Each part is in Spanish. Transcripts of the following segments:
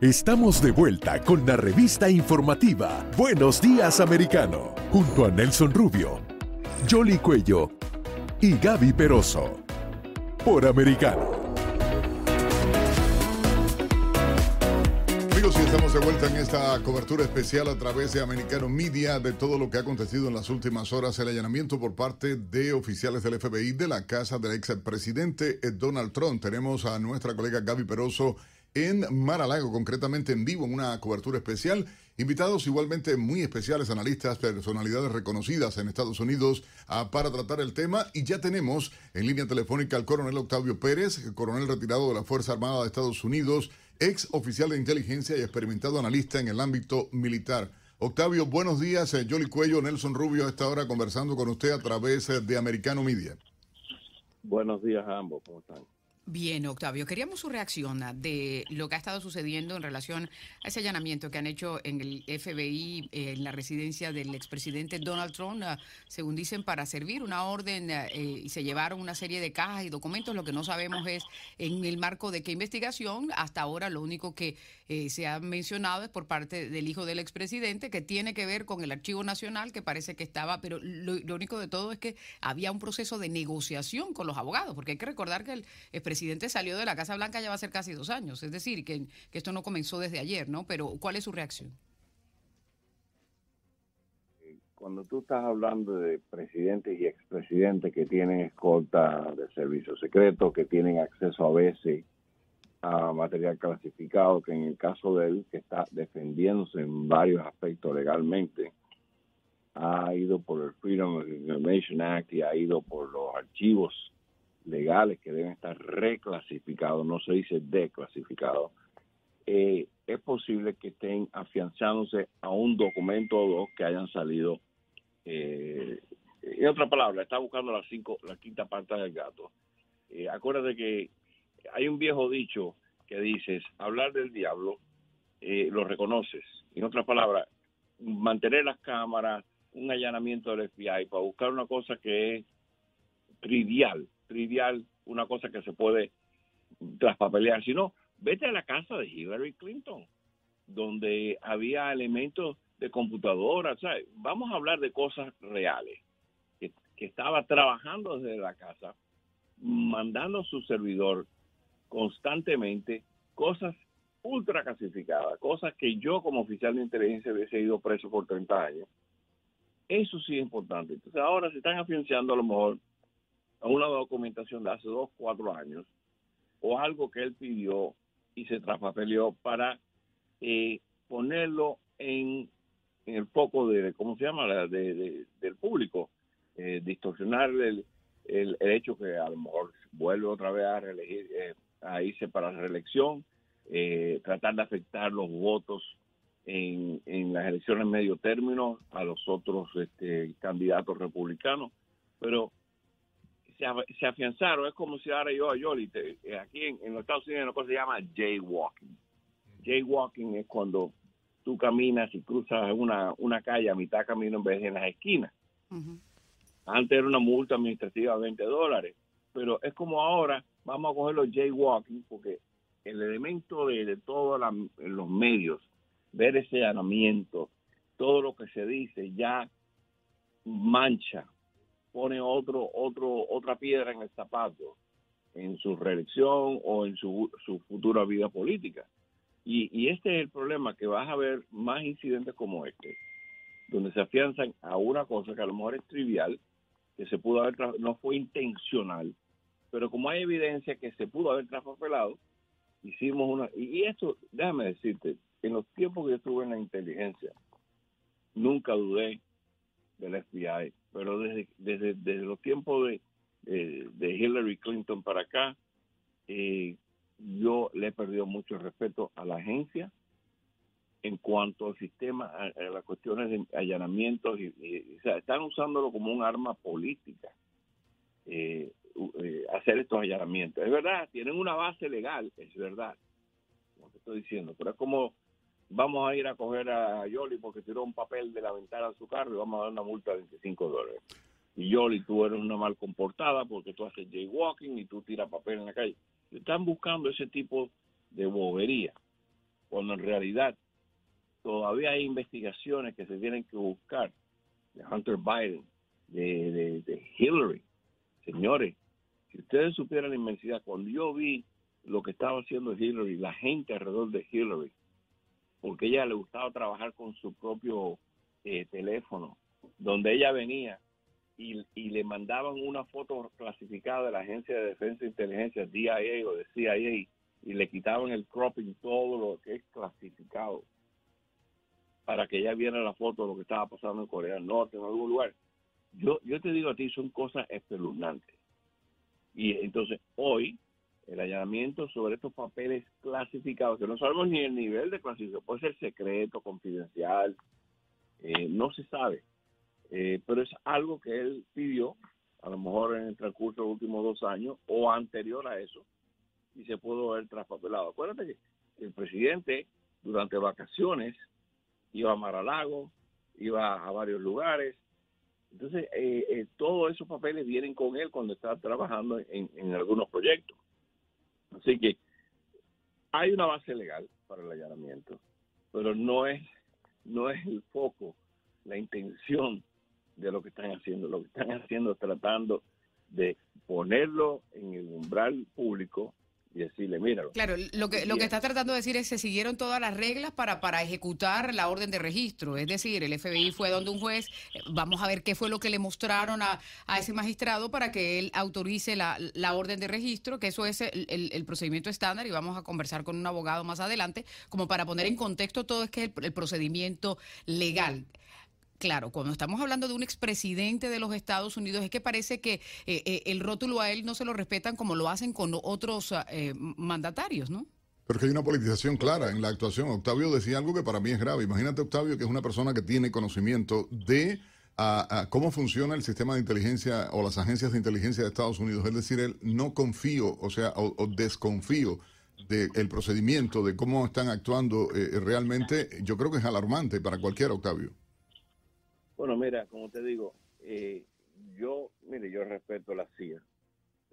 Estamos de vuelta con la revista informativa Buenos Días Americano, junto a Nelson Rubio, Jolly Cuello y Gaby Peroso, por Americano. Amigos, y estamos de vuelta en esta cobertura especial a través de Americano Media de todo lo que ha acontecido en las últimas horas, el allanamiento por parte de oficiales del FBI de la casa del expresidente Donald Trump. Tenemos a nuestra colega Gaby Peroso en Maralago, concretamente en vivo, en una cobertura especial. Invitados igualmente muy especiales, analistas, personalidades reconocidas en Estados Unidos ah, para tratar el tema. Y ya tenemos en línea telefónica al coronel Octavio Pérez, coronel retirado de la Fuerza Armada de Estados Unidos, ex oficial de inteligencia y experimentado analista en el ámbito militar. Octavio, buenos días. Eh, Jolly Cuello, Nelson Rubio, a esta hora conversando con usted a través eh, de Americano Media. Buenos días a ambos, ¿cómo están? Bien, Octavio, queríamos su reacción de lo que ha estado sucediendo en relación a ese allanamiento que han hecho en el FBI, eh, en la residencia del expresidente Donald Trump, ah, según dicen, para servir una orden eh, y se llevaron una serie de cajas y documentos. Lo que no sabemos es en el marco de qué investigación. Hasta ahora lo único que eh, se ha mencionado es por parte del hijo del expresidente, que tiene que ver con el Archivo Nacional, que parece que estaba, pero lo, lo único de todo es que había un proceso de negociación con los abogados, porque hay que recordar que el expresidente presidente salió de la Casa Blanca ya va a ser casi dos años, es decir, que, esto no comenzó desde ayer, ¿no? Pero ¿cuál es su reacción? Cuando tú estás hablando de presidentes y expresidentes que tienen escolta de servicio secreto, que tienen acceso a veces a material clasificado, que en el caso de él, que está defendiéndose en varios aspectos legalmente, ha ido por el Freedom of Information Act y ha ido por los archivos legales que deben estar reclasificados, no se dice declasificados, eh, es posible que estén afianzándose a un documento o dos que hayan salido. Eh, en otra palabra, está buscando la, cinco, la quinta parte del gato. Eh, acuérdate que hay un viejo dicho que dices, hablar del diablo, eh, lo reconoces. En otras palabras, mantener las cámaras, un allanamiento del FBI para buscar una cosa que es trivial, trivial, una cosa que se puede traspapelear, sino vete a la casa de Hillary Clinton, donde había elementos de computadora, vamos a hablar de cosas reales, que, estaba trabajando desde la casa, mandando su servidor constantemente cosas ultra clasificadas, cosas que yo como oficial de inteligencia hubiese ido preso por 30 años. Eso sí es importante. Entonces ahora se están afianzando a lo mejor a una documentación de hace dos, cuatro años, o algo que él pidió y se traspapeleó para eh, ponerlo en, el foco de, ¿cómo se llama?, de, del público, eh, distorsionar el, el, hecho que a lo mejor vuelve otra vez a, reelegir, eh, a irse para la reelección, eh, tratar de afectar los votos en, en las elecciones medio término a los otros este, candidatos republicanos, pero se, afianzaron. Es como si ahora yo a Yoli, eh, aquí en, los Estados Unidos, una cosa se llama jaywalking. Jaywalking es cuando tú caminas y cruzas una, una calle a mitad camino en vez de en las esquinas. Antes era una multa administrativa de 20 dólares, pero es como ahora, vamos a coger los jaywalking, porque el elemento de, de todos los medios, ver ese allanamiento, todo lo que se dice ya mancha pone otro, otro, otra piedra en el zapato en su reelección o en su, su futura vida política. Y, y este es el problema, que vas a ver más incidentes como este, donde se afianzan a una cosa que a lo mejor es trivial, que se pudo haber, no fue intencional, pero como hay evidencia que se pudo haber traspapelado, hicimos una, y esto, déjame decirte, en los tiempos que yo estuve en la inteligencia, nunca dudé del FBI pero desde, desde, desde los tiempos de, de, Hillary Clinton para acá, eh, yo le he perdido mucho respeto a la agencia en cuanto al sistema, a, las cuestiones de allanamientos, y, o sea, están usándolo como un arma política, eh, eh, hacer estos allanamientos. Es verdad, tienen una base legal, es verdad, como te estoy diciendo, pero es como vamos a ir a coger a Yoli porque tiró un papel de la ventana de su carro y vamos a dar una multa de 25 dólares. Y Yoli, tú eres una mal comportada porque tú haces jaywalking y tú tiras papel en la calle. Están buscando ese tipo de bobería. cuando en realidad todavía hay investigaciones que se tienen que buscar de Hunter Biden, de, de Hillary. Señores, si ustedes supieran la inmensidad, cuando yo vi lo que estaba haciendo Hillary, la gente alrededor de Hillary, porque ella le gustaba trabajar con su propio eh, teléfono, donde ella venía y, le mandaban una foto clasificada de la Agencia de Defensa e Inteligencia, DIA o de CIA, y le quitaban el cropping, todo lo que es clasificado, para que ella viera la foto de lo que estaba pasando en Corea del Norte, en algún lugar. Yo, yo te digo a ti, son cosas espeluznantes. Y entonces hoy el allanamiento sobre estos papeles clasificados, que no sabemos ni el nivel de clasificación, puede ser secreto, confidencial, eh, no se sabe, eh, pero es algo que él pidió, a lo mejor en el transcurso de los últimos dos años o anterior a eso, y se pudo ver traspapelado. Acuérdate que el presidente durante vacaciones iba a Maralago, iba a varios lugares, entonces eh, todos esos papeles vienen con él cuando está trabajando en algunos proyectos. Así que hay una base legal para el allanamiento, pero no es, no es el foco, la intención de lo que están haciendo. Lo que están haciendo es tratando de ponerlo en el umbral público y decirle, míralo. Claro, lo que, lo que está tratando de decir es que se siguieron todas las reglas para, para ejecutar la orden de registro. Es decir, el FBI fue donde un juez, eh, vamos a ver qué fue lo que le mostraron a, a ese magistrado para que él autorice la, la orden de registro, que eso es el, el, procedimiento estándar y vamos a conversar con un abogado más adelante, como para poner en contexto todo es que es el procedimiento legal claro, cuando estamos hablando de un expresidente de los Estados Unidos, es que parece que eh, eh, el rótulo a él no se lo respetan como lo hacen con otros eh, mandatarios, ¿no? Pero que hay una politización clara en la actuación. Octavio decía algo que para mí es grave. Imagínate, Octavio, que es una persona que tiene conocimiento de cómo funciona el sistema de inteligencia o las agencias de inteligencia de Estados Unidos. Es decir, él no confío, o sea, o, desconfío del procedimiento, de cómo están actuando realmente. Yo creo que es alarmante para cualquiera, Octavio. Bueno, mira, como te digo, eh, yo, mire, yo respeto la CIA,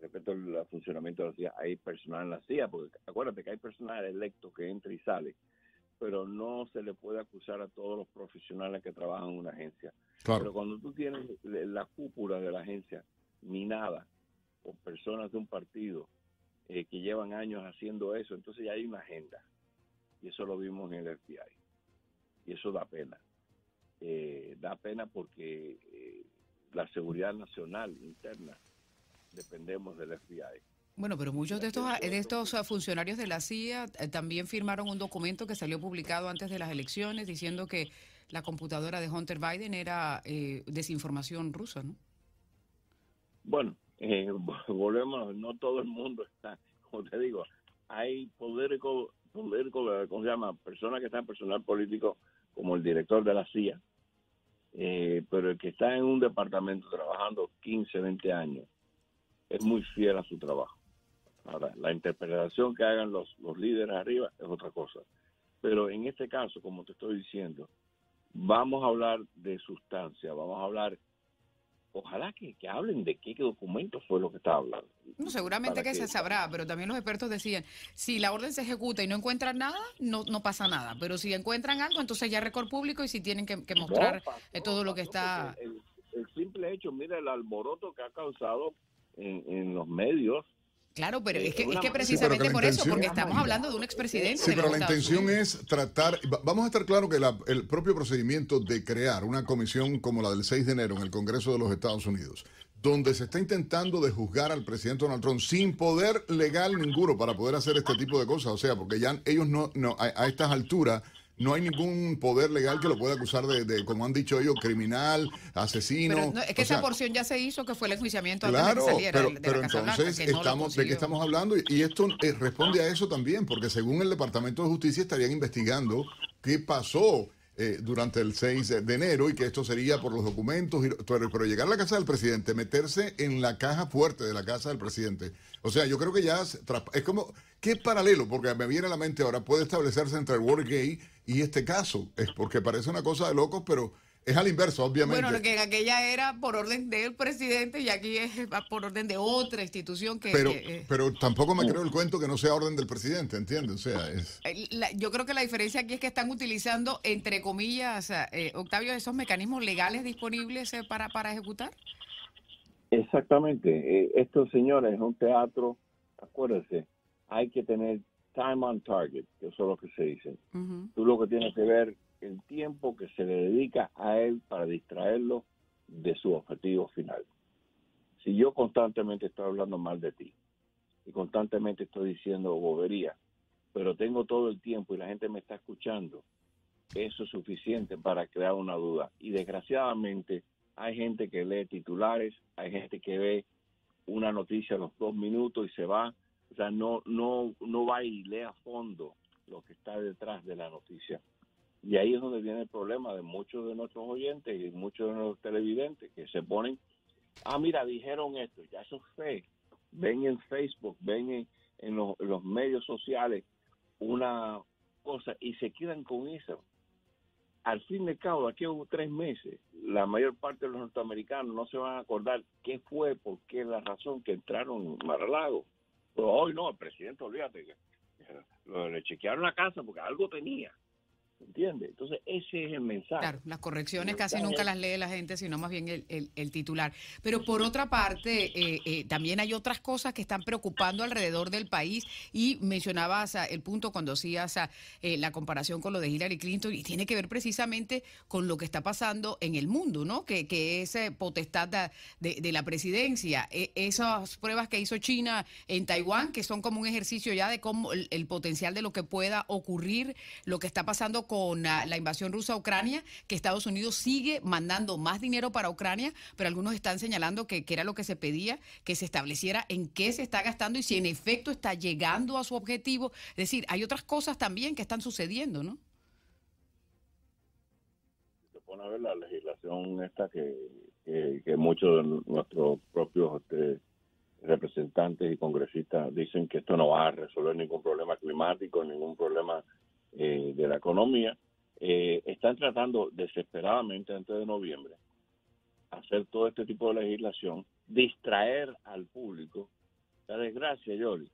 respeto el funcionamiento de la CIA. Hay personal en la CIA, porque acuérdate que hay personal electo que entra y sale, pero no se le puede acusar a todos los profesionales que trabajan en una agencia. Pero cuando tú tienes la cúpula de la agencia minada por personas de un partido eh, que llevan años haciendo eso, entonces ya hay una agenda. Y eso lo vimos en el FBI. Y eso da pena. Eh, da pena porque eh, la seguridad nacional interna dependemos del FBI. Bueno, pero muchos de estos, de estos funcionarios de la CIA eh, también firmaron un documento que salió publicado antes de las elecciones diciendo que la computadora de Hunter Biden era desinformación rusa, ¿no? Bueno, volvemos, no todo el mundo está, como te digo, hay político, político ¿cómo se llama? Personas que están en personal político como el director de la CIA, eh, pero el que está en un departamento trabajando 15, 20 años es muy fiel a su trabajo. Ahora, la interpretación que hagan los, los líderes arriba es otra cosa. Pero en este caso, como te estoy diciendo, vamos a hablar de sustancia, vamos a hablar ojalá que, hablen de qué, documento fue lo que estaba hablando. No, seguramente que, se sabrá, pero también los expertos decían, si la orden se ejecuta y no encuentran nada, no, no pasa nada, pero si encuentran algo, entonces ya récord público y si tienen que, mostrar eh, todo lo que está... El, simple hecho, mira el alboroto que ha causado en, en los medios Claro, pero es que, es que precisamente por eso, porque estamos hablando de un expresidente. Sí, pero la intención es tratar, vamos a estar claro que el propio procedimiento de crear una comisión como la del 6 de enero en el Congreso de los Estados Unidos, donde se está intentando de juzgar al presidente Donald Trump sin poder legal ninguno para poder hacer este tipo de cosas, o sea, porque ya ellos no, no a estas alturas no hay ningún poder legal que lo pueda acusar de, como han dicho ellos, criminal, asesino. es que esa porción ya se hizo, que fue el enjuiciamiento claro, pero, pero entonces estamos, ¿de qué estamos hablando? Y esto eh, responde a eso también, porque según el Departamento de Justicia estarían investigando qué pasó eh, durante el 6 de enero y que esto sería por los documentos, pero, pero, llegar a la casa del presidente, meterse en la caja fuerte de la casa del presidente. O sea, yo creo que ya es, como, ¿qué paralelo? Porque me viene a la mente ahora, puede establecerse entre el Watergate y este caso, es porque parece una cosa de locos, pero Es al inverso, obviamente. Bueno, que en aquella era por orden del presidente y aquí es por orden de otra institución que... Pero, pero tampoco me creo el cuento que no sea orden del presidente, ¿entiendes? O sea, es... yo creo que la diferencia aquí es que están utilizando, entre comillas, eh, Octavio, esos mecanismos legales disponibles eh, para, para ejecutar. Exactamente. Eh, esto, señores, es un teatro, acuérdense, hay que tener time on target, que eso es lo que se dice. Tú lo que tienes que ver el tiempo que se le dedica a él para distraerlo de su objetivo final. Si yo constantemente estoy hablando mal de ti y constantemente estoy diciendo bobería, pero tengo todo el tiempo y la gente me está escuchando, eso es suficiente para crear una duda. Y desgraciadamente hay gente que lee titulares, hay gente que ve una noticia a los dos minutos y se va, o sea, no, no, no va y lee a fondo lo que está detrás de la noticia. Y ahí es donde viene el problema de muchos de nuestros oyentes y muchos de nuestros televidentes que se ponen, ah, mira, dijeron esto, ya eso es fe. Ven en Facebook, ven en, los, los medios sociales una cosa y se quedan con eso al fin de cabo, aquí hubo tres meses, la mayor parte de los norteamericanos no se van a acordar qué fue, por qué la razón que entraron en Mar-a-Lago. Pero hoy no, el presidente, olvídate, que le chequearon la casa porque algo tenía. ¿Entiendes? Entonces, ese es el mensaje. Claro, las correcciones casi nunca las lee la gente, sino más bien el, el, titular. Pero por otra parte, eh, eh, también hay otras cosas que están preocupando alrededor del país y mencionabas el punto cuando hacías eh, la comparación con lo de Hillary Clinton y tiene que ver precisamente con lo que está pasando en el mundo, ¿no? Que, que es potestad de, de, la presidencia. E, esas pruebas que hizo China en Taiwán, que son como un ejercicio ya de cómo el, el potencial de lo que pueda ocurrir, lo que está pasando con con la invasión rusa a Ucrania, que Estados Unidos sigue mandando más dinero para Ucrania, pero algunos están señalando que, era lo que se pedía, que se estableciera en qué se está gastando y si en efecto está llegando a su objetivo. Es decir, hay otras cosas también que están sucediendo, ¿no? Se pone a ver la legislación esta que, que, muchos de nuestros propios este, representantes y congresistas dicen que esto no va a resolver ningún problema climático, ningún problema eh, de la economía, eh, están tratando desesperadamente antes de noviembre hacer todo este tipo de legislación, distraer al público. La desgracia, Yoli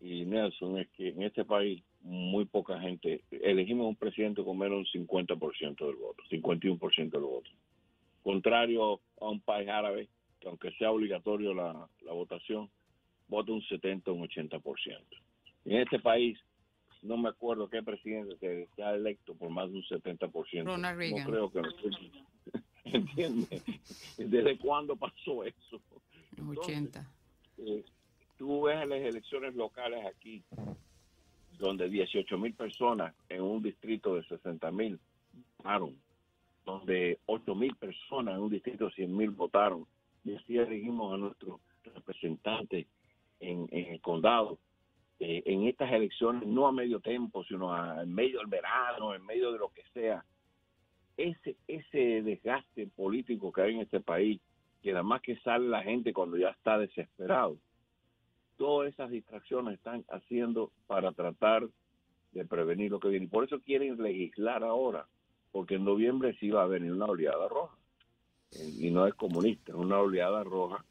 y Nelson, es que en este país muy poca gente, elegimos un presidente con menos de un 50% del voto, 51% del voto. Contrario a un país árabe, que aunque sea obligatorio la, la votación, vota un 70 o un 80%. En este país no me acuerdo qué presidente que se ha electo por más de un 70%. Ronald Reagan. No creo que ¿Entiendes? ¿Desde cuándo pasó eso? 80. Eh, tú ves las elecciones locales aquí, donde 18 mil personas en un distrito de 60 mil votaron, donde 8 mil personas en un distrito de 100 mil votaron, y así elegimos a nuestros representantes en, en el condado eh, en estas elecciones, no a medio tiempo, sino a, en medio del verano, en medio de lo que sea, ese, ese desgaste político que hay en este país, que nada más que sale la gente cuando ya está desesperado, todas esas distracciones están haciendo para tratar de prevenir lo que viene. Y por eso quieren legislar ahora, porque en noviembre sí va a venir una oleada roja. Y no es comunista, es una oleada roja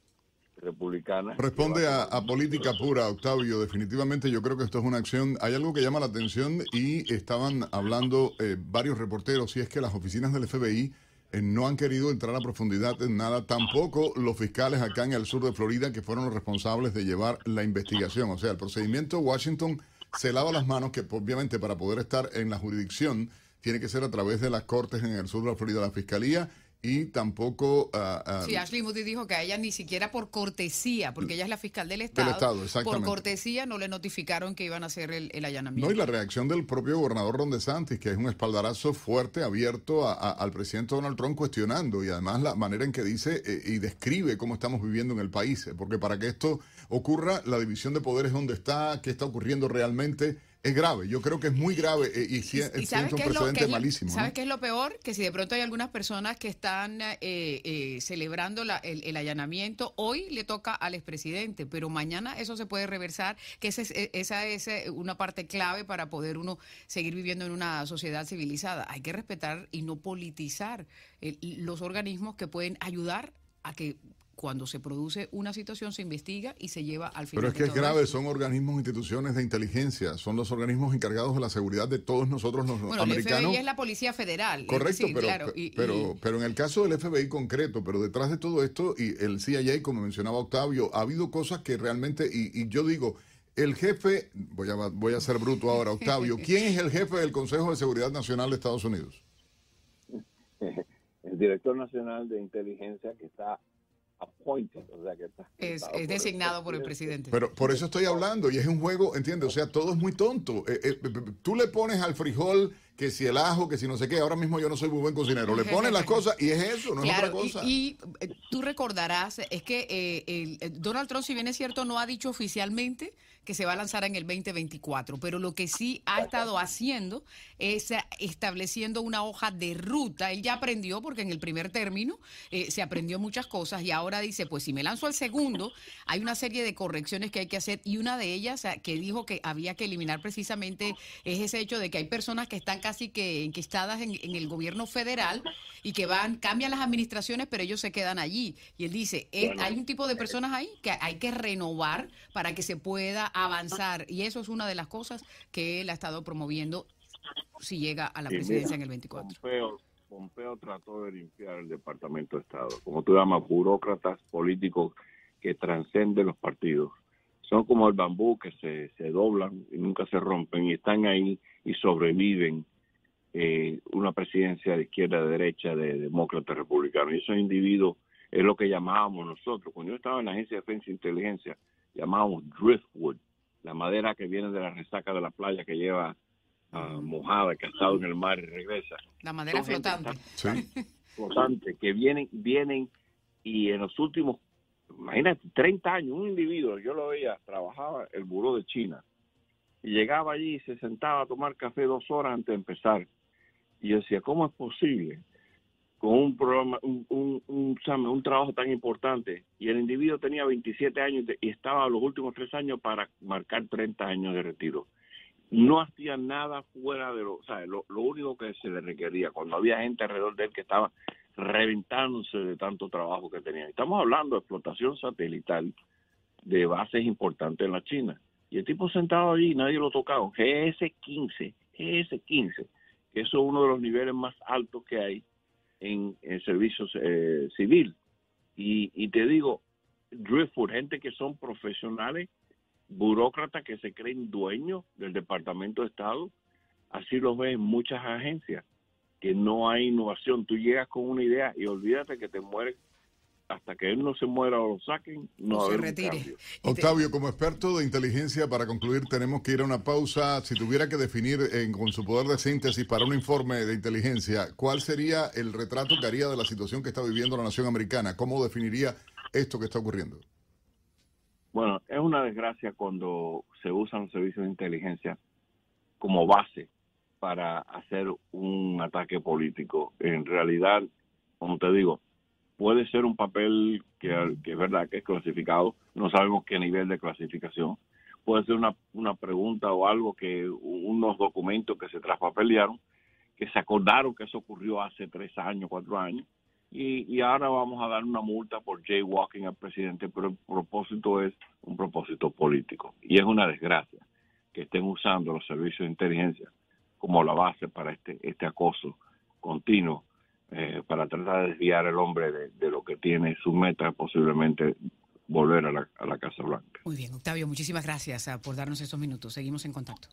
republicana. Responde a, política pura, Octavio. Definitivamente yo creo que esto es una acción. Hay algo que llama la atención y estaban hablando eh, varios reporteros y es que las oficinas del FBI eh, no han querido entrar a profundidad en nada. Tampoco los fiscales acá en el sur de Florida que fueron los responsables de llevar la investigación. O sea, el procedimiento Washington se lava las manos que obviamente para poder estar en la jurisdicción tiene que ser a través de las cortes en el sur de la Florida, la fiscalía y tampoco... Uh, sí, Ashley Moody dijo que a ella ni siquiera por cortesía, porque ella es la fiscal del Estado, del Estado exactamente. por cortesía no le notificaron que iban a hacer el, allanamiento. No, y la reacción del propio gobernador Ron DeSantis, que es un espaldarazo fuerte, abierto al presidente Donald Trump cuestionando, y además la manera en que dice eh, y describe cómo estamos viviendo en el país, porque para que esto ocurra, la división de poderes dónde está, qué está ocurriendo realmente, es grave. Yo creo que es muy grave eh, y, es un precedente malísimo. ¿Sabes qué es lo peor? Que si de pronto hay algunas personas que están eh, eh, celebrando el, allanamiento, hoy le toca al expresidente, pero mañana eso se puede reversar, que esa es, esa es una parte clave para poder uno seguir viviendo en una sociedad civilizada. Hay que respetar y no politizar los organismos que pueden ayudar a que cuando se produce una situación se investiga y se lleva al final. Pero es que es grave, son organismos, instituciones de inteligencia, son los organismos encargados de la seguridad de todos nosotros los bueno, americanos. El FBI es la Policía Federal. Correcto, pero, pero, pero en el caso del FBI concreto, pero detrás de todo esto, y el CIA, como mencionaba Octavio, ha habido cosas que realmente, y, yo digo, el jefe, voy a, voy a ser bruto ahora, Octavio, ¿quién es el jefe del Consejo de Seguridad Nacional de Estados Unidos? El director nacional de inteligencia que está es, designado por el presidente. Pero por eso estoy hablando y es un juego, ¿entiendes? O sea, todo es muy tonto. Eh, eh, tú le pones al frijol que si el ajo, que si no sé qué, ahora mismo yo no soy muy buen cocinero, le pones las cosas y es eso, no es otra cosa. Y, eh, tú recordarás, es que Donald Trump, si bien es cierto, no ha dicho oficialmente que se va a lanzar en el 2024, pero lo que sí ha estado haciendo es estableciendo una hoja de ruta. Él ya aprendió, porque en el primer término eh, se aprendió muchas cosas y ahora dice, pues si me lanzo al segundo, hay una serie de correcciones que hay que hacer y una de ellas que dijo que había que eliminar precisamente es ese hecho de que hay personas que están casi que enquistadas en, en el gobierno federal y que van, cambian las administraciones, pero ellos se quedan allí. Y él dice, eh, hay un tipo de personas ahí que hay que renovar para que se pueda avanzar. Y eso es una de las cosas que él ha estado promoviendo si llega a la presidencia en el 24. Pompeo, trató de limpiar el Departamento de Estado, como tú llamas, burócratas políticos que transcenden los partidos. Son como el bambú que se, se doblan y nunca se rompen y están ahí y sobreviven eh, una presidencia de izquierda, de derecha, de demócrata, republicano. Y esos individuos es lo que llamábamos nosotros. Cuando yo estaba en la Agencia de Defensa e Inteligencia, llamábamos driftwood, la madera que viene de la resaca de la playa que lleva uh, mojada, que ha estado en el mar y regresa. La madera flotante. Flotante, que vienen, vienen y en los últimos, imagínate, 30 años, un individuo, yo lo veía, trabajaba el buró de China y llegaba allí y se sentaba a tomar café dos horas antes de empezar. Y yo decía, ¿cómo es posible con un programa, un, un, un, trabajo tan importante, y el individuo tenía 27 años y estaba los últimos tres años para marcar 30 años de retiro. No hacía nada fuera de lo, o sea, lo, único que se le requería, cuando había gente alrededor de él que estaba reventándose de tanto trabajo que tenía. Estamos hablando de explotación satelital de bases importantes en la China. Y el tipo sentado allí, nadie lo tocaba. GS-15, GS-15, que eso es uno de los niveles más altos que hay en, en servicios eh, civil. Y, te digo, Driftwood, gente que son profesionales, burócratas que se creen dueños del Departamento de Estado, así lo ven muchas agencias, que no hay innovación. Tú llegas con una idea y olvídate que te mueres hasta que él no se muera o lo saquen, no, se retire. Octavio, como experto de inteligencia, para concluir, tenemos que ir a una pausa. Si tuviera que definir con su poder de síntesis para un informe de inteligencia, ¿cuál sería el retrato que haría de la situación que está viviendo la nación americana? ¿Cómo definiría esto que está ocurriendo? Bueno, es una desgracia cuando se usan servicios de inteligencia como base para hacer un ataque político. En realidad, como te digo, puede ser un papel que, es verdad que es clasificado, no sabemos qué nivel de clasificación, puede ser una, una pregunta o algo que unos documentos que se traspapelearon, que se acordaron que eso ocurrió hace tres años, cuatro años, y, y ahora vamos a dar una multa por jaywalking al presidente, pero el propósito es un propósito político. Y es una desgracia que estén usando los servicios de inteligencia como la base para este, este acoso continuo eh, para tratar de desviar al hombre de, lo que tiene su meta, posiblemente volver a la, a la Casa Blanca. Muy bien, Octavio, muchísimas gracias ah, por darnos estos minutos. Seguimos en contacto.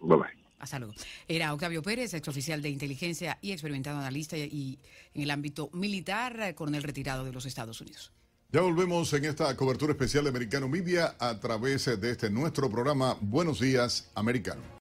Bye bye. Hasta luego. Era Octavio Pérez, exoficial de inteligencia y experimentado analista y en el ámbito militar, eh, coronel retirado de los Estados Unidos. Ya volvemos en esta cobertura especial de Americano Media a través de este nuestro programa Buenos Días Americano.